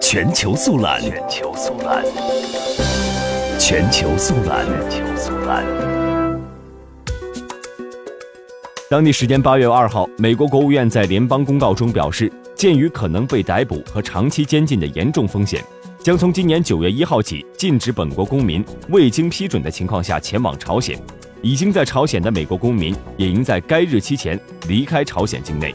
全球速览。全球速览。全球速览。全球速览当地时间八月二号美国国务院在联邦公告中表示鉴于可能被逮捕和长期监禁的严重风险将从今年九月一号起禁止本国公民未经批准的情况下前往朝鲜。已经在朝鲜的美国公民也应在该日期前离开朝鲜境内。